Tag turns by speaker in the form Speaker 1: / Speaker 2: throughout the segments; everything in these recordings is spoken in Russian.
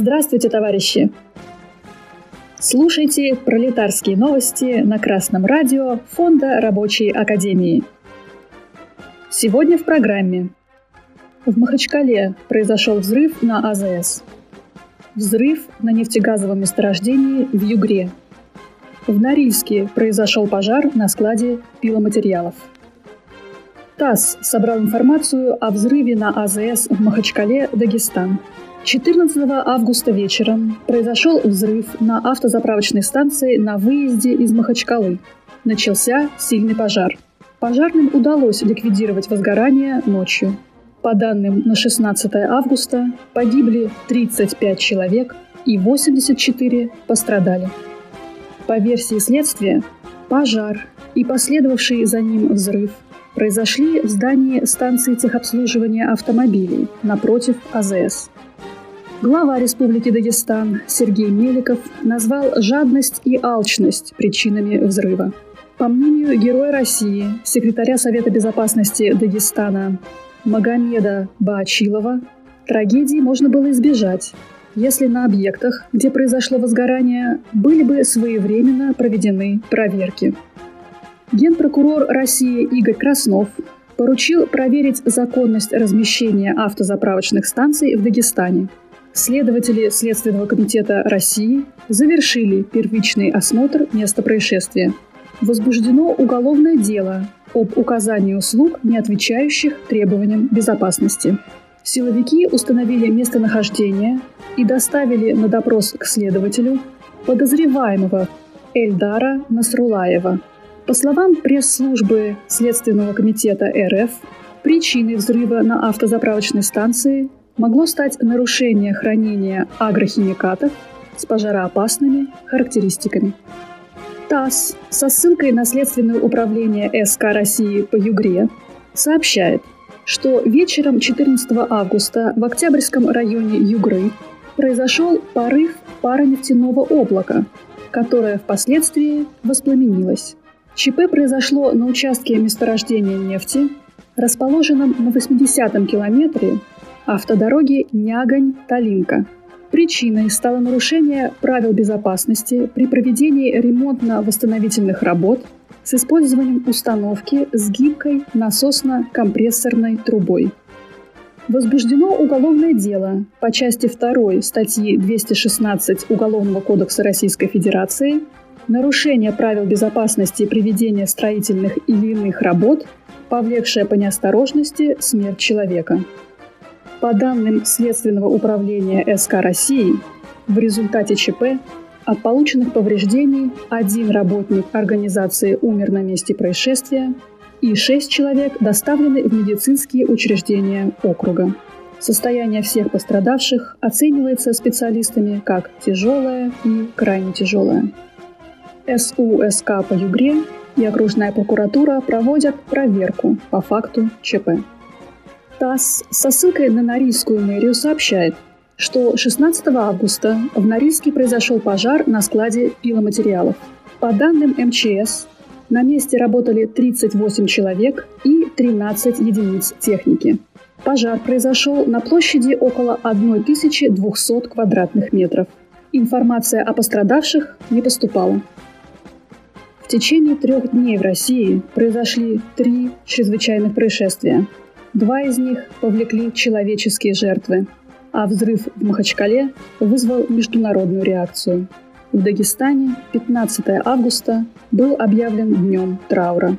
Speaker 1: Здравствуйте, товарищи! Слушайте пролетарские новости на Красном радио Фонда Рабочей Академии. Сегодня в программе. В Махачкале произошел взрыв на АЗС. Взрыв на нефтегазовом месторождении в Югре. В Норильске произошел пожар на складе пиломатериалов. ТАСС собрал информацию о взрыве на АЗС в Махачкале, Дагестан. 14 августа вечером произошел взрыв на автозаправочной станции на выезде из Махачкалы. Начался сильный пожар. Пожарным удалось ликвидировать возгорание ночью. По данным на 16 августа погибли 35 человек и 84 пострадали. По версии следствия, пожар и последовавший за ним взрыв – произошли в здании станции техобслуживания автомобилей напротив АЗС. Глава Республики Дагестан Сергей Меликов назвал жадность и алчность причинами взрыва. По мнению Героя России, секретаря Совета безопасности Дагестана Магомеда Баачилова, трагедии можно было избежать, если на объектах, где произошло возгорание, были бы своевременно проведены проверки. Генпрокурор России Игорь Краснов поручил проверить законность размещения автозаправочных станций в Дагестане. Следователи Следственного комитета России завершили первичный осмотр места происшествия. Возбуждено уголовное дело об указании услуг, не отвечающих требованиям безопасности. Силовики установили местонахождение и доставили на допрос к следователю подозреваемого Эльдара Насрулаева – по словам пресс-службы Следственного комитета РФ, причиной взрыва на автозаправочной станции могло стать нарушение хранения агрохимикатов с пожароопасными характеристиками. ТАСС со ссылкой на Следственное управление СК России по Югре сообщает, что вечером 14 августа в Октябрьском районе Югры произошел порыв паронефтяного облака, которое впоследствии воспламенилось. ЧП произошло на участке месторождения нефти, расположенном на 80-м километре автодороги Нягань-Талинка. Причиной стало нарушение правил безопасности при проведении ремонтно-восстановительных работ с использованием установки с гибкой насосно-компрессорной трубой. Возбуждено уголовное дело по части 2 статьи 216 Уголовного кодекса Российской Федерации – нарушение правил безопасности при ведении строительных или иных работ, повлекшее по неосторожности смерть человека. По данным Следственного управления СК России, в результате ЧП от полученных повреждений один работник организации умер на месте происшествия, и шесть человек доставлены в медицинские учреждения округа. Состояние всех пострадавших оценивается специалистами как тяжелое и крайне тяжелое. СУСК по Югре и окружная прокуратура проводят проверку по факту ЧП. ТАСС со ссылкой на Норильскую мэрию сообщает, что 16 августа в Норильске произошел пожар на складе пиломатериалов. По данным МЧС, на месте работали 38 человек и 13 единиц техники. Пожар произошел на площади около 1200 квадратных метров. Информация о пострадавших не поступала. В течение трех дней в России произошли три чрезвычайных происшествия. Два из них повлекли человеческие жертвы, а взрыв в Махачкале вызвал международную реакцию. В Дагестане 15 августа был объявлен днем траура.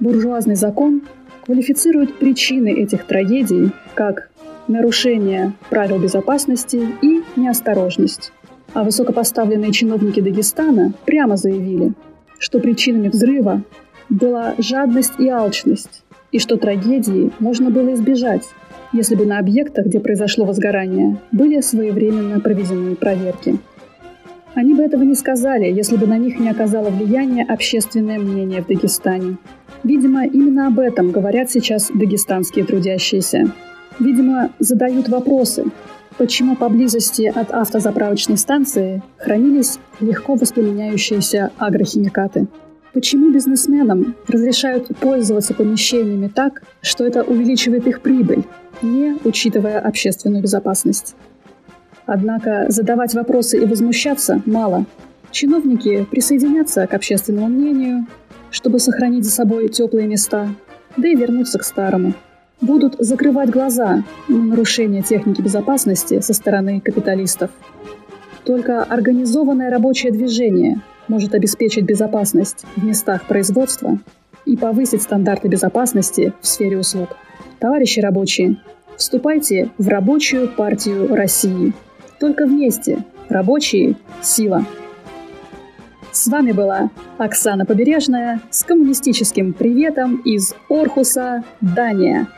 Speaker 1: Буржуазный закон квалифицирует причины этих трагедий как нарушение правил безопасности и неосторожность. А высокопоставленные чиновники Дагестана прямо заявили, что причинами взрыва была жадность и алчность, и что трагедии можно было избежать, если бы на объектах, где произошло возгорание, были своевременно проведены проверки. Они бы этого не сказали, если бы на них не оказало влияние общественное мнение в Дагестане. Видимо, именно об этом говорят сейчас дагестанские трудящиеся. Видимо, задают вопросы, почему поблизости от автозаправочной станции хранились легко воспламеняющиеся агрохимикаты. Почему бизнесменам разрешают пользоваться помещениями так, что это увеличивает их прибыль, не учитывая общественную безопасность? Однако задавать вопросы и возмущаться мало. Чиновники присоединятся к общественному мнению, чтобы сохранить за собой теплые места, да и вернуться к старому. Будут закрывать глаза на нарушение техники безопасности со стороны капиталистов. Только организованное рабочее движение может обеспечить безопасность в местах производства и повысить стандарты безопасности в сфере услуг. Товарищи рабочие, вступайте в рабочую партию России. Только вместе. Рабочие – сила. С вами была Оксана Побережная с коммунистическим приветом из Орхуса, Дания.